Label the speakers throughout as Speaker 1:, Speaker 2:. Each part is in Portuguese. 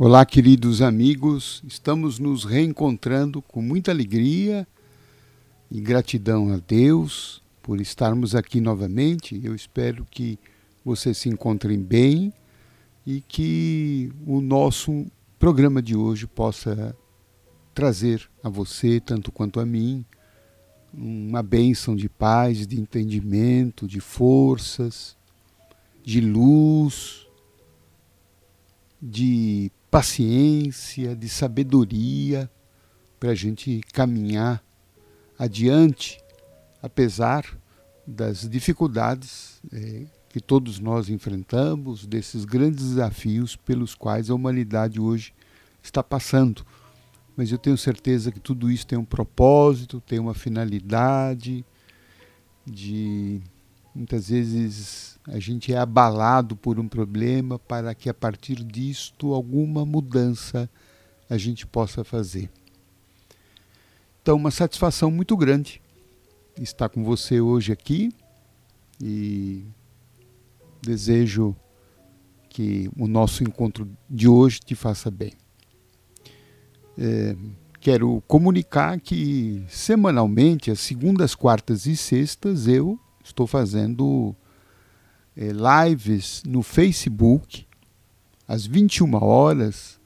Speaker 1: Olá, queridos amigos, estamos nos reencontrando com muita alegria e gratidão a Deus por estarmos aqui novamente. Eu espero que vocês se encontrem bem e que o nosso programa de hoje possa trazer a você, tanto quanto a mim, uma bênção de paz, de entendimento, de forças, de luz, de paciência, de sabedoria para a gente caminhar adiante, apesar das dificuldades é, que todos nós enfrentamos, desses grandes desafios pelos quais a humanidade hoje está passando. Mas eu tenho certeza que tudo isso tem um propósito, tem uma finalidade de muitas vezes a gente é abalado por um problema para que a partir disto alguma mudança a gente possa fazer. Então, uma satisfação muito grande estar com você hoje aqui e desejo que o nosso encontro de hoje te faça bem. É, quero comunicar que semanalmente, às segundas, quartas e sextas, eu estou fazendo é, lives no Facebook, às 21 horas.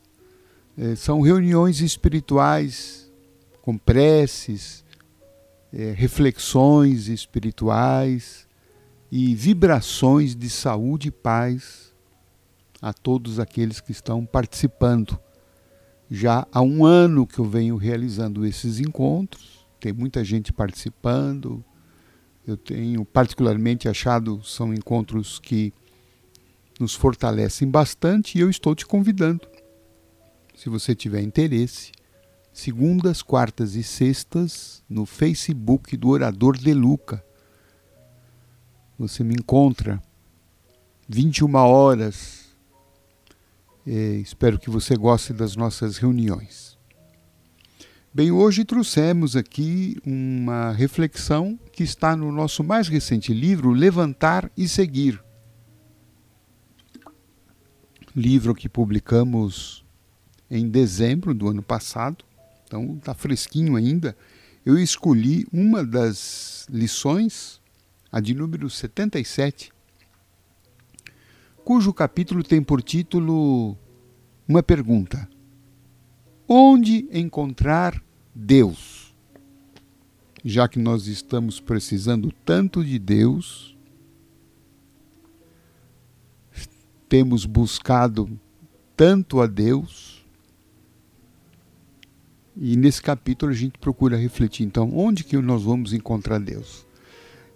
Speaker 1: É, são reuniões espirituais com preces, é, reflexões espirituais e vibrações de saúde e paz a todos aqueles que estão participando. Já há um ano que eu venho realizando esses encontros, tem muita gente participando, eu tenho particularmente achado são encontros que nos fortalecem bastante e eu estou te convidando. Se você tiver interesse, segundas, quartas e sextas no Facebook do Orador de Luca. Você me encontra 21 horas. É, espero que você goste das nossas reuniões. Bem, hoje trouxemos aqui uma reflexão que está no nosso mais recente livro, Levantar e Seguir. Livro que publicamos em dezembro do ano passado, então está fresquinho ainda. Eu escolhi uma das lições, a de número 77, cujo capítulo tem por título uma pergunta onde encontrar Deus. Já que nós estamos precisando tanto de Deus, temos buscado tanto a Deus, e nesse capítulo a gente procura refletir, então, onde que nós vamos encontrar Deus?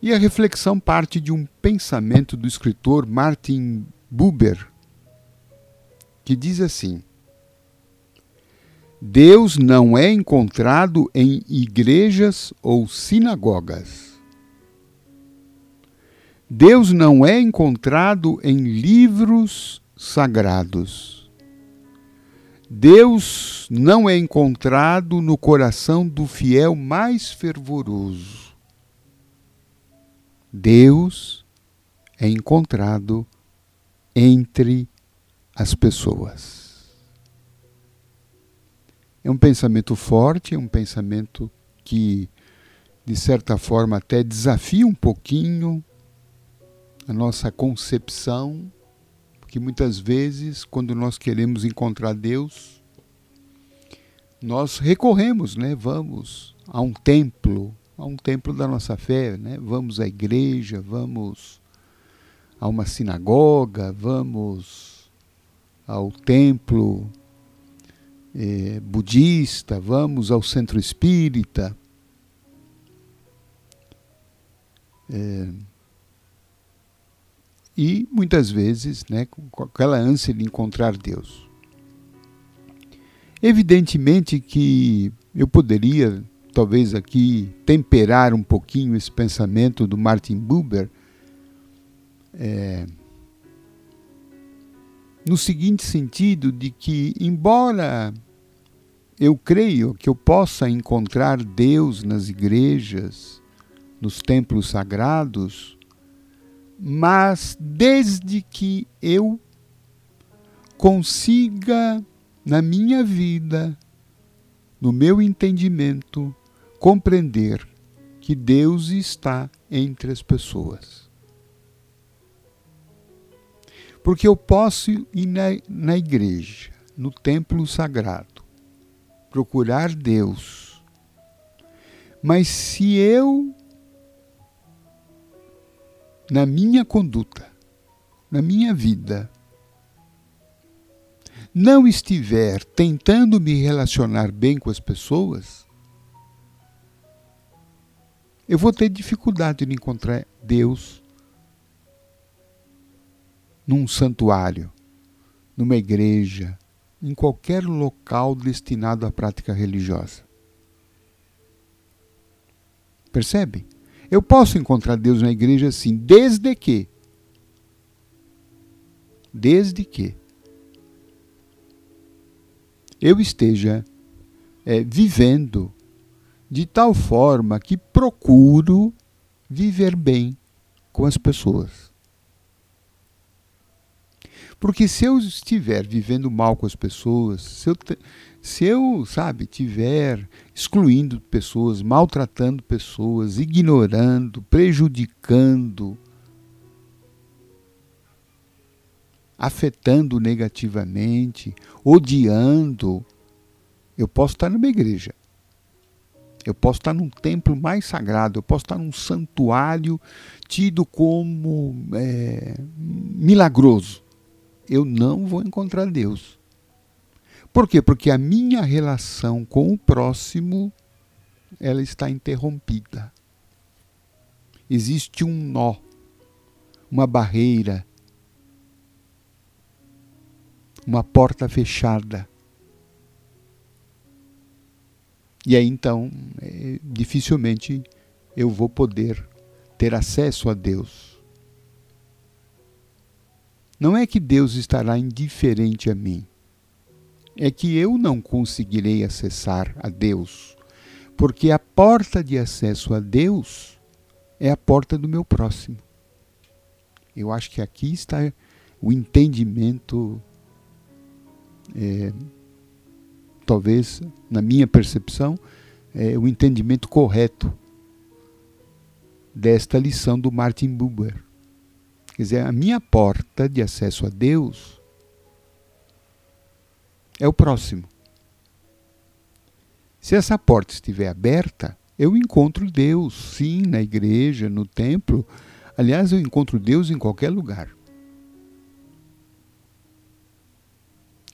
Speaker 1: E a reflexão parte de um pensamento do escritor Martin Buber, que diz assim: Deus não é encontrado em igrejas ou sinagogas. Deus não é encontrado em livros sagrados. Deus não é encontrado no coração do fiel mais fervoroso. Deus é encontrado entre as pessoas. É um pensamento forte, é um pensamento que, de certa forma, até desafia um pouquinho a nossa concepção, porque muitas vezes, quando nós queremos encontrar Deus, nós recorremos, né? Vamos a um templo, a um templo da nossa fé, né? Vamos à igreja, vamos a uma sinagoga, vamos ao templo é, budista, vamos ao centro espírita. É, e muitas vezes né, com aquela ânsia de encontrar Deus. Evidentemente que eu poderia, talvez aqui, temperar um pouquinho esse pensamento do Martin Buber, é, no seguinte sentido de que, embora eu creio que eu possa encontrar Deus nas igrejas, nos templos sagrados, mas desde que eu consiga na minha vida, no meu entendimento, compreender que Deus está entre as pessoas. Porque eu posso ir na, na igreja, no templo sagrado, procurar Deus. Mas se eu, na minha conduta, na minha vida, não estiver tentando me relacionar bem com as pessoas, eu vou ter dificuldade de encontrar Deus num santuário, numa igreja, em qualquer local destinado à prática religiosa. Percebe? Eu posso encontrar Deus na igreja sim, desde que. Desde que eu esteja é, vivendo de tal forma que procuro viver bem com as pessoas. Porque se eu estiver vivendo mal com as pessoas, se eu, se eu sabe, estiver excluindo pessoas, maltratando pessoas, ignorando, prejudicando, afetando negativamente, odiando, eu posso estar numa igreja. Eu posso estar num templo mais sagrado, eu posso estar num santuário tido como é, milagroso. Eu não vou encontrar Deus. Por quê? Porque a minha relação com o próximo ela está interrompida. Existe um nó, uma barreira uma porta fechada. E aí então, é, dificilmente eu vou poder ter acesso a Deus. Não é que Deus estará indiferente a mim, é que eu não conseguirei acessar a Deus, porque a porta de acesso a Deus é a porta do meu próximo. Eu acho que aqui está o entendimento é, talvez, na minha percepção, é o entendimento correto desta lição do Martin Buber. Quer dizer, a minha porta de acesso a Deus é o próximo. Se essa porta estiver aberta, eu encontro Deus, sim, na igreja, no templo. Aliás, eu encontro Deus em qualquer lugar.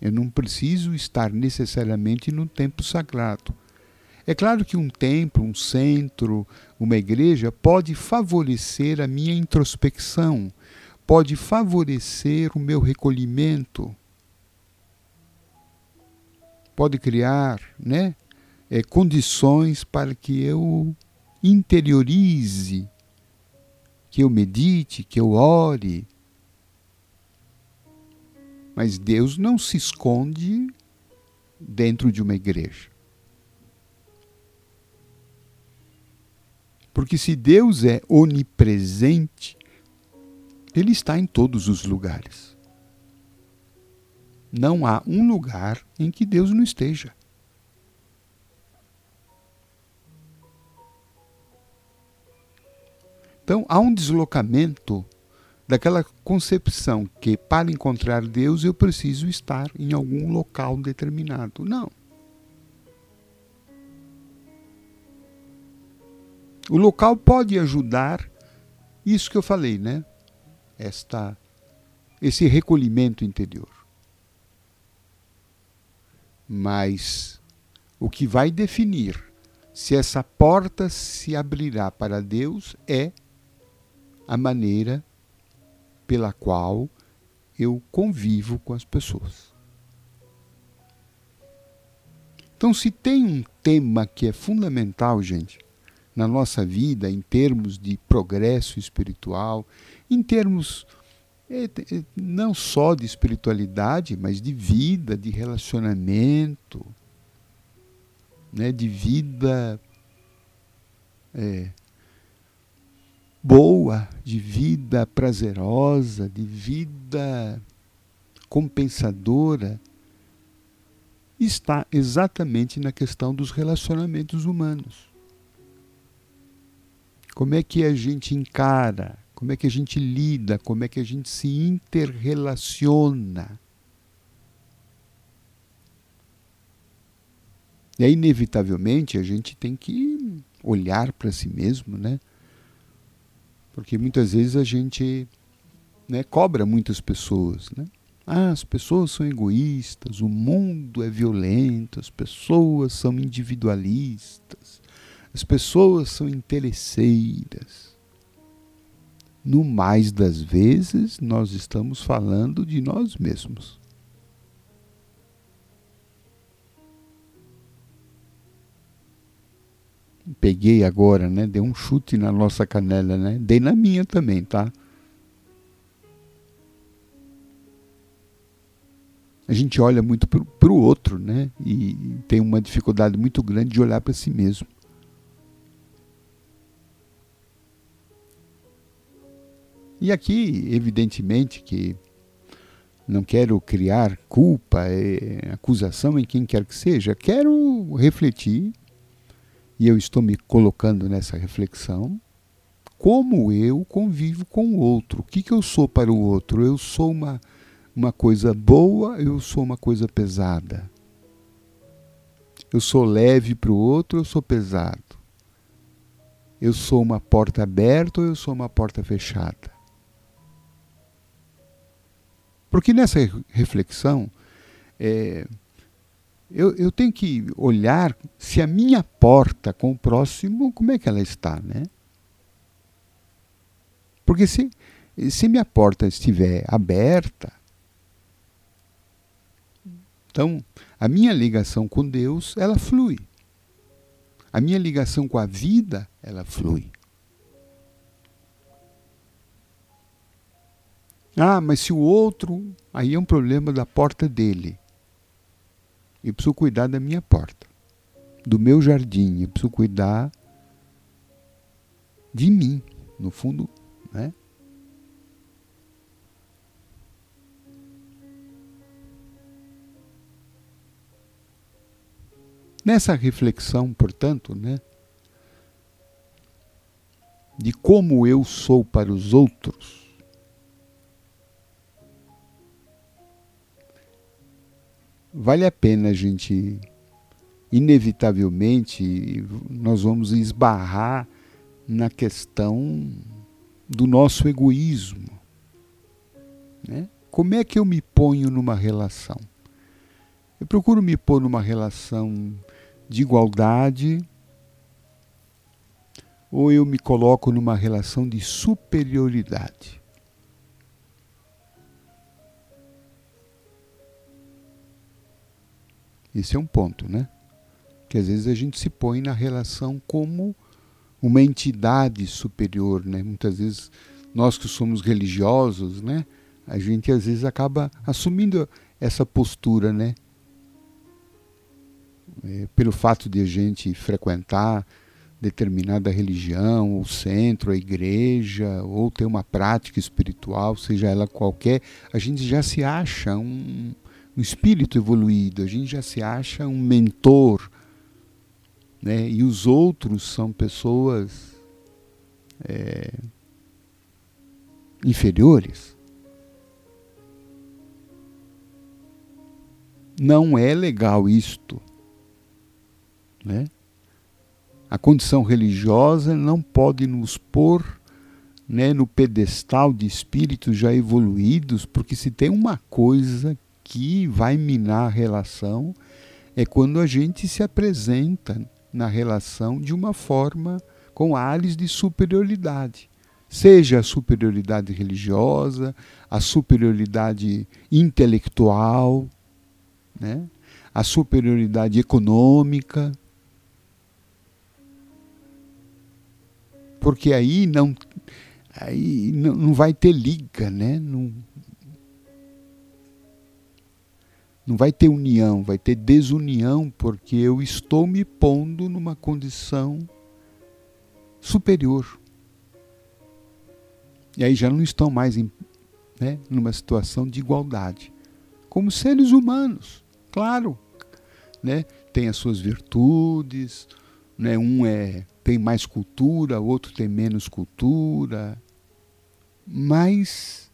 Speaker 1: Eu não preciso estar necessariamente no templo sagrado. É claro que um templo, um centro, uma igreja pode favorecer a minha introspecção, pode favorecer o meu recolhimento, pode criar né, é, condições para que eu interiorize, que eu medite, que eu ore, mas Deus não se esconde dentro de uma igreja. Porque se Deus é onipresente, Ele está em todos os lugares. Não há um lugar em que Deus não esteja. Então há um deslocamento daquela concepção que para encontrar Deus eu preciso estar em algum local determinado. Não. O local pode ajudar isso que eu falei, né? Esta esse recolhimento interior. Mas o que vai definir se essa porta se abrirá para Deus é a maneira pela qual eu convivo com as pessoas. Então, se tem um tema que é fundamental, gente, na nossa vida, em termos de progresso espiritual, em termos é, é, não só de espiritualidade, mas de vida, de relacionamento, né, de vida é, boa, de vida prazerosa, de vida compensadora, está exatamente na questão dos relacionamentos humanos. Como é que a gente encara, como é que a gente lida, como é que a gente se interrelaciona. E aí, inevitavelmente, a gente tem que olhar para si mesmo, né? Porque muitas vezes a gente né, cobra muitas pessoas, né? Ah, as pessoas são egoístas, o mundo é violento, as pessoas são individualistas, as pessoas são interesseiras. No mais das vezes, nós estamos falando de nós mesmos. Peguei agora, né? Dei um chute na nossa canela, né? Dei na minha também, tá? a gente olha muito para o outro, né? E tem uma dificuldade muito grande de olhar para si mesmo. E aqui, evidentemente, que não quero criar culpa, é, acusação em quem quer que seja, quero refletir, e eu estou me colocando nessa reflexão, como eu convivo com o outro. O que, que eu sou para o outro? Eu sou uma uma coisa boa, eu sou uma coisa pesada. Eu sou leve para o outro, eu sou pesado. Eu sou uma porta aberta ou eu sou uma porta fechada. Porque nessa reflexão, é, eu, eu tenho que olhar se a minha porta com o próximo, como é que ela está, né? Porque se, se minha porta estiver aberta, então, a minha ligação com Deus, ela flui. A minha ligação com a vida, ela flui. Ah, mas se o outro, aí é um problema da porta dele. Eu preciso cuidar da minha porta, do meu jardim, eu preciso cuidar de mim, no fundo, né? Nessa reflexão, portanto, né, de como eu sou para os outros, vale a pena a gente, inevitavelmente, nós vamos esbarrar na questão do nosso egoísmo. Né? Como é que eu me ponho numa relação? Eu procuro me pôr numa relação de igualdade ou eu me coloco numa relação de superioridade? Esse é um ponto, né? Que às vezes a gente se põe na relação como uma entidade superior, né? Muitas vezes nós que somos religiosos, né? A gente às vezes acaba assumindo essa postura, né? é, pelo fato de a gente frequentar determinada religião, o centro, a igreja, ou ter uma prática espiritual, seja ela qualquer, a gente já se acha um, um espírito evoluído, a gente já se acha um mentor, né? e os outros são pessoas é, inferiores. Não é legal isto. Né? A condição religiosa não pode nos pôr né, no pedestal de espíritos já evoluídos, porque se tem uma coisa que vai minar a relação é quando a gente se apresenta na relação de uma forma com ares de superioridade. Seja a superioridade religiosa, a superioridade intelectual, né? a superioridade econômica, porque aí não aí não, vai ter liga, né? Não, não vai ter união, vai ter desunião, porque eu estou me pondo numa condição superior. E aí já não estão mais em, né, numa situação de igualdade. Como seres humanos, claro. né? Tem as suas virtudes, né? Um é tem mais cultura, o outro tem menos cultura. Mas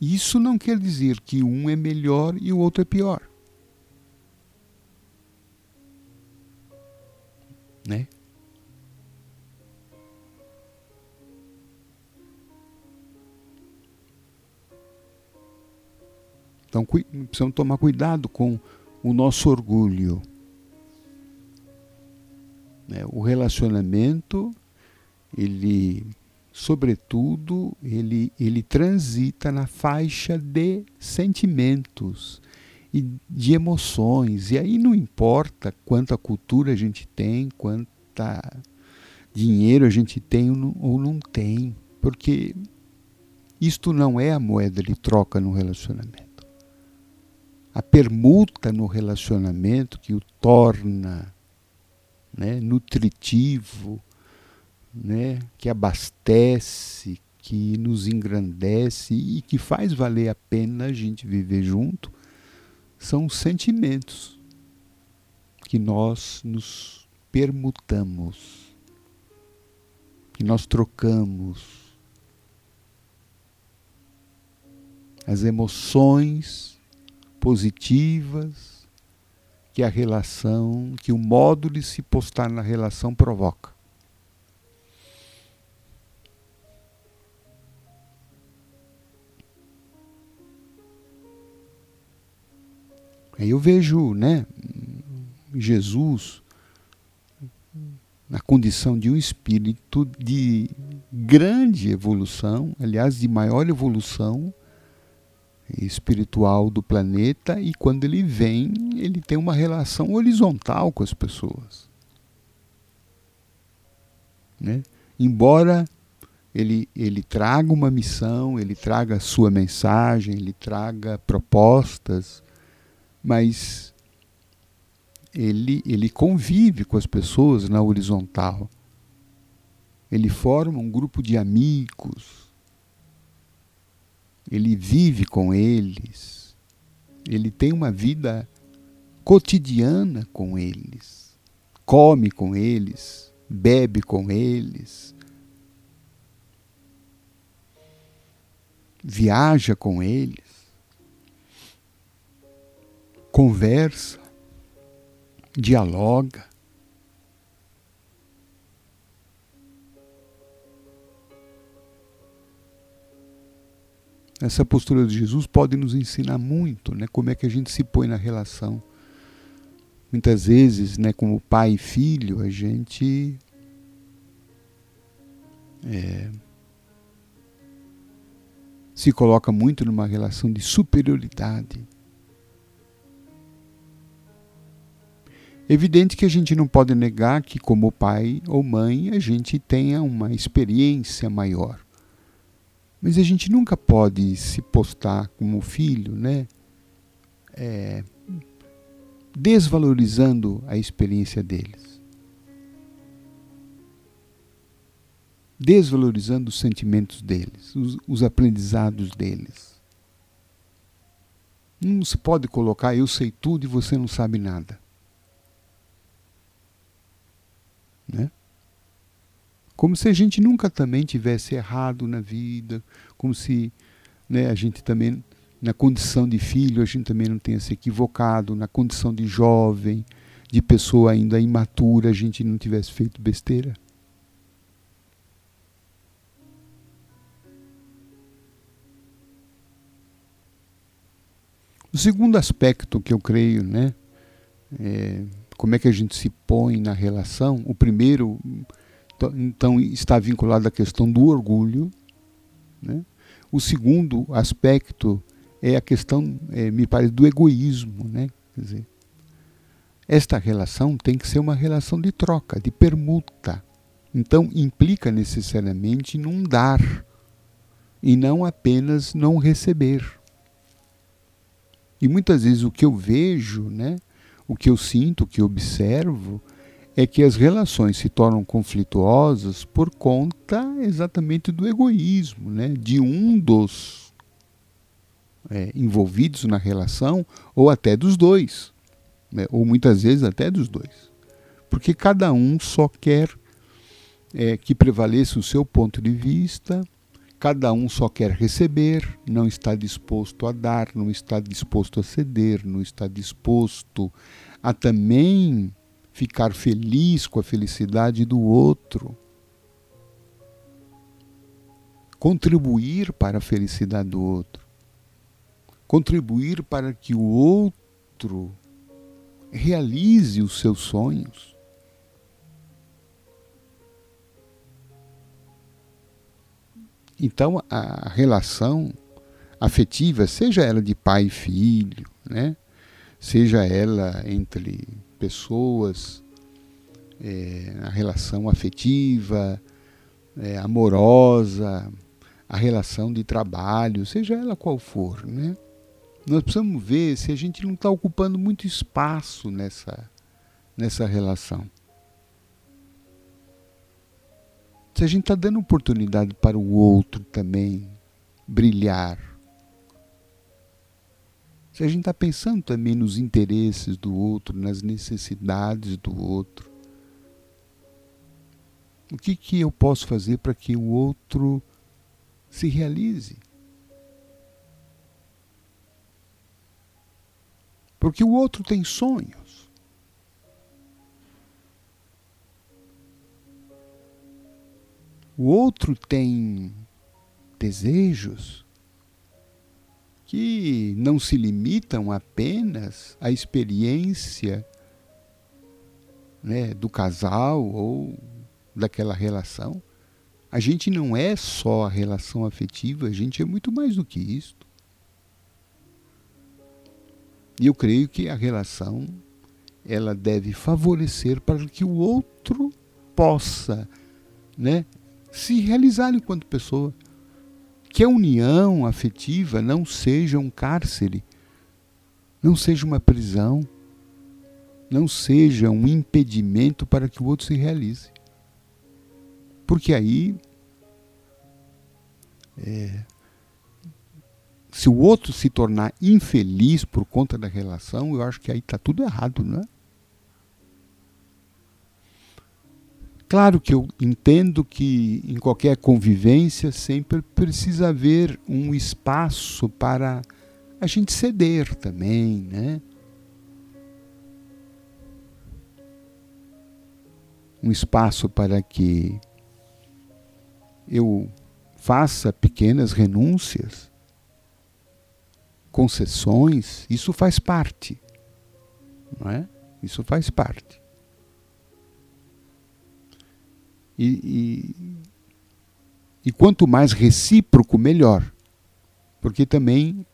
Speaker 1: isso não quer dizer que um é melhor e o outro é pior. Né? Então precisamos tomar cuidado com o nosso orgulho. Né? O relacionamento, ele, sobretudo, ele, ele transita na faixa de sentimentos e de emoções. E aí não importa quanta cultura a gente tem, quanta dinheiro a gente tem ou não tem, porque isto não é a moeda de troca no relacionamento a permuta no relacionamento que o torna né, nutritivo, né, que abastece, que nos engrandece e que faz valer a pena a gente viver junto, são os sentimentos que nós nos permutamos, que nós trocamos. As emoções positivas que a relação, que o modo de se postar na relação provoca. Aí eu vejo, né, Jesus na condição de um espírito de grande evolução, aliás, de maior evolução, espiritual do planeta e quando ele vem, ele tem uma relação horizontal com as pessoas. Né? Embora ele, ele traga uma missão, ele traga a sua mensagem, ele traga propostas, mas ele, ele convive com as pessoas na horizontal. Ele forma um grupo de amigos, ele vive com eles, ele tem uma vida cotidiana com eles, come com eles, bebe com eles, viaja com eles, conversa, dialoga. Essa postura de Jesus pode nos ensinar muito, né? Como é que a gente se põe na relação. Muitas vezes, né, como pai e filho, a gente é, se coloca muito numa relação de superioridade. Evidente que a gente não pode negar que, como pai ou mãe, a gente tenha uma experiência maior. Mas a gente nunca pode se postar como filho, né? É, desvalorizando a experiência deles. Desvalorizando os sentimentos deles, os, os aprendizados deles. Não se pode colocar eu sei tudo e você não sabe nada. Né? Como se a gente nunca também tivesse errado na vida, como se né, a gente também, na condição de filho, a gente também não tenha se equivocado, na condição de jovem, de pessoa ainda imatura, a gente não tivesse feito besteira. O segundo aspecto que eu creio, né, é, como é que a gente se põe na relação, o primeiro então está vinculado à questão do orgulho. Né? O segundo aspecto é a questão, é, me parece, do egoísmo. Né? Quer dizer, esta relação tem que ser uma relação de troca, de permuta. Então implica necessariamente num dar e não apenas não receber. E muitas vezes o que eu vejo, né, o que eu sinto, o que observo, é que as relações se tornam conflituosas por conta exatamente do egoísmo, né? de um dos é, envolvidos na relação ou até dos dois. né? ou muitas vezes até dos dois. Porque cada um só quer é, que prevaleça o seu ponto de vista, cada um só quer receber, não está disposto a dar, não está disposto a ceder, não está disposto a também ficar feliz com a felicidade do outro. Contribuir para a felicidade do outro. Contribuir para que o outro realize os seus sonhos. Então, a relação afetiva, seja ela de pai e filho, né? seja ela entre pessoas, é, a relação afetiva, é, amorosa, a relação de trabalho, seja ela qual for, né? Nós precisamos ver se a gente não está ocupando muito espaço nessa, nessa relação. Se a gente está dando oportunidade para o outro também brilhar. Se a gente está pensando também nos interesses do outro, nas necessidades do outro. O que, que eu posso fazer para que o outro se realize? Porque o outro tem sonhos. O outro tem desejos que não se limitam apenas à experiência né, do casal ou daquela relação. A gente não é só a relação afetiva, a gente é muito mais do que isto. E eu creio que a relação ela deve favorecer para que o outro possa, né, se realizar enquanto pessoa. Que a união afetiva não seja um cárcere, não seja uma prisão, não seja um impedimento para que o outro se realize. Porque aí é, se o outro se tornar infeliz por conta da relação, eu acho que aí está tudo errado, não é? Claro que eu entendo que em qualquer convivência sempre precisa haver um espaço para a gente ceder também, né? Um espaço para que eu faça pequenas renúncias concessões, isso faz parte. Não é? Isso faz parte. E, e, e quanto mais recíproco, melhor. Porque também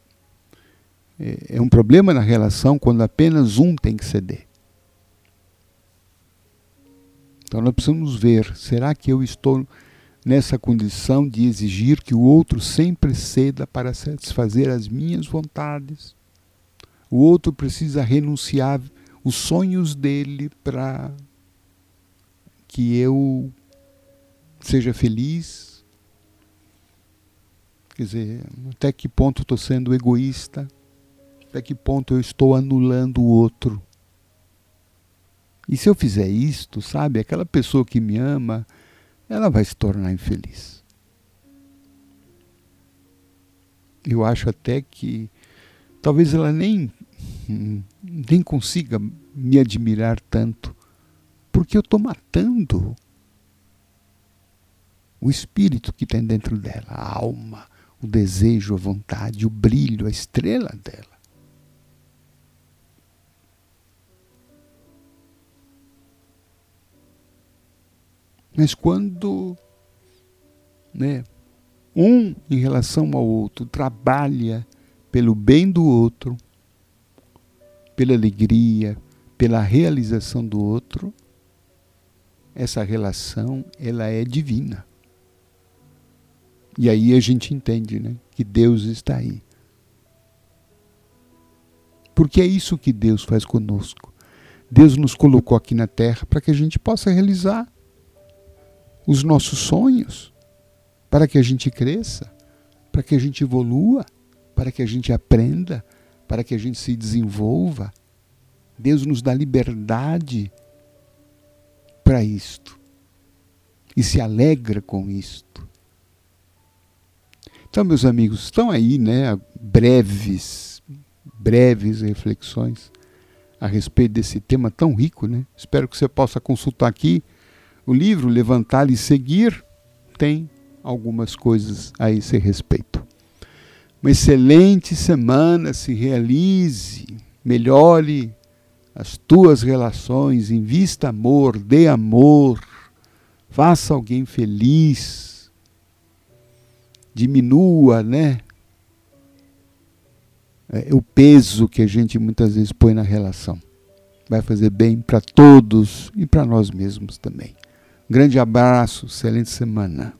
Speaker 1: é, é um problema na relação quando apenas um tem que ceder. Então nós precisamos ver: será que eu estou nessa condição de exigir que o outro sempre ceda para satisfazer as minhas vontades. O outro precisa renunciar os sonhos dele para que eu seja feliz. Quer dizer, até que ponto estou sendo egoísta? Até que ponto eu estou anulando o outro? E se eu fizer isto, sabe, aquela pessoa que me ama, ela vai se tornar infeliz. Eu acho até que talvez ela nem, nem consiga me admirar tanto, porque eu estou matando o espírito que tem dentro dela, a alma, o desejo, a vontade, o brilho, a estrela dela. Mas quando né, um em relação ao outro trabalha pelo bem do outro, pela alegria, pela realização do outro, essa relação ela é divina. E aí a gente entende, né, que Deus está aí. Porque é isso que Deus faz conosco. Deus nos colocou aqui na terra para que a gente possa realizar os nossos sonhos, para que a gente cresça, para que a gente evolua, para que a gente aprenda, para que a gente se desenvolva. Deus nos dá liberdade para isto e se alegra com isto. Então, meus amigos, estão aí, né, breves, breves reflexões a respeito desse tema tão rico, né? Espero que você possa consultar aqui o livro Levantar e Seguir, tem algumas coisas a esse respeito. Uma excelente semana se realize, melhore as tuas relações, invista amor, dê amor, faça alguém feliz, diminua, né? É, o peso que a gente muitas vezes põe na relação. Vai fazer bem para todos e para nós mesmos também. Grande abraço, excelente semana.